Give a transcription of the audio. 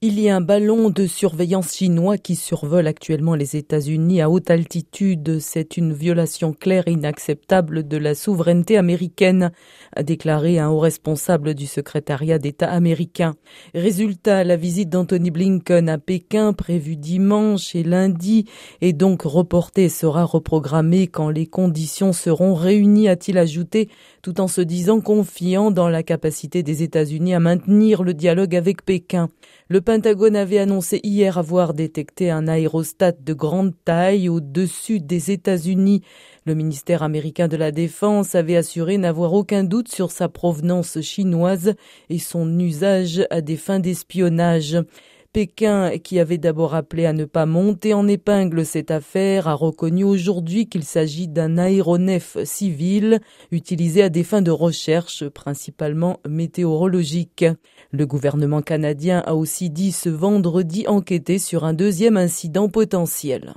Il y a un ballon de surveillance chinois qui survole actuellement les États-Unis à haute altitude. C'est une violation claire et inacceptable de la souveraineté américaine, a déclaré un haut responsable du secrétariat d'État américain. Résultat, la visite d'Anthony Blinken à Pékin, prévue dimanche et lundi, est donc reportée et sera reprogrammée quand les conditions seront réunies, a-t-il ajouté, tout en se disant confiant dans la capacité des États-Unis à maintenir le dialogue avec Pékin. Pentagone avait annoncé hier avoir détecté un aérostat de grande taille au-dessus des États-Unis. Le ministère américain de la Défense avait assuré n'avoir aucun doute sur sa provenance chinoise et son usage à des fins d'espionnage. Pékin, qui avait d'abord appelé à ne pas monter en épingle cette affaire, a reconnu aujourd'hui qu'il s'agit d'un aéronef civil utilisé à des fins de recherche, principalement météorologiques. Le gouvernement canadien a aussi dit ce vendredi enquêter sur un deuxième incident potentiel.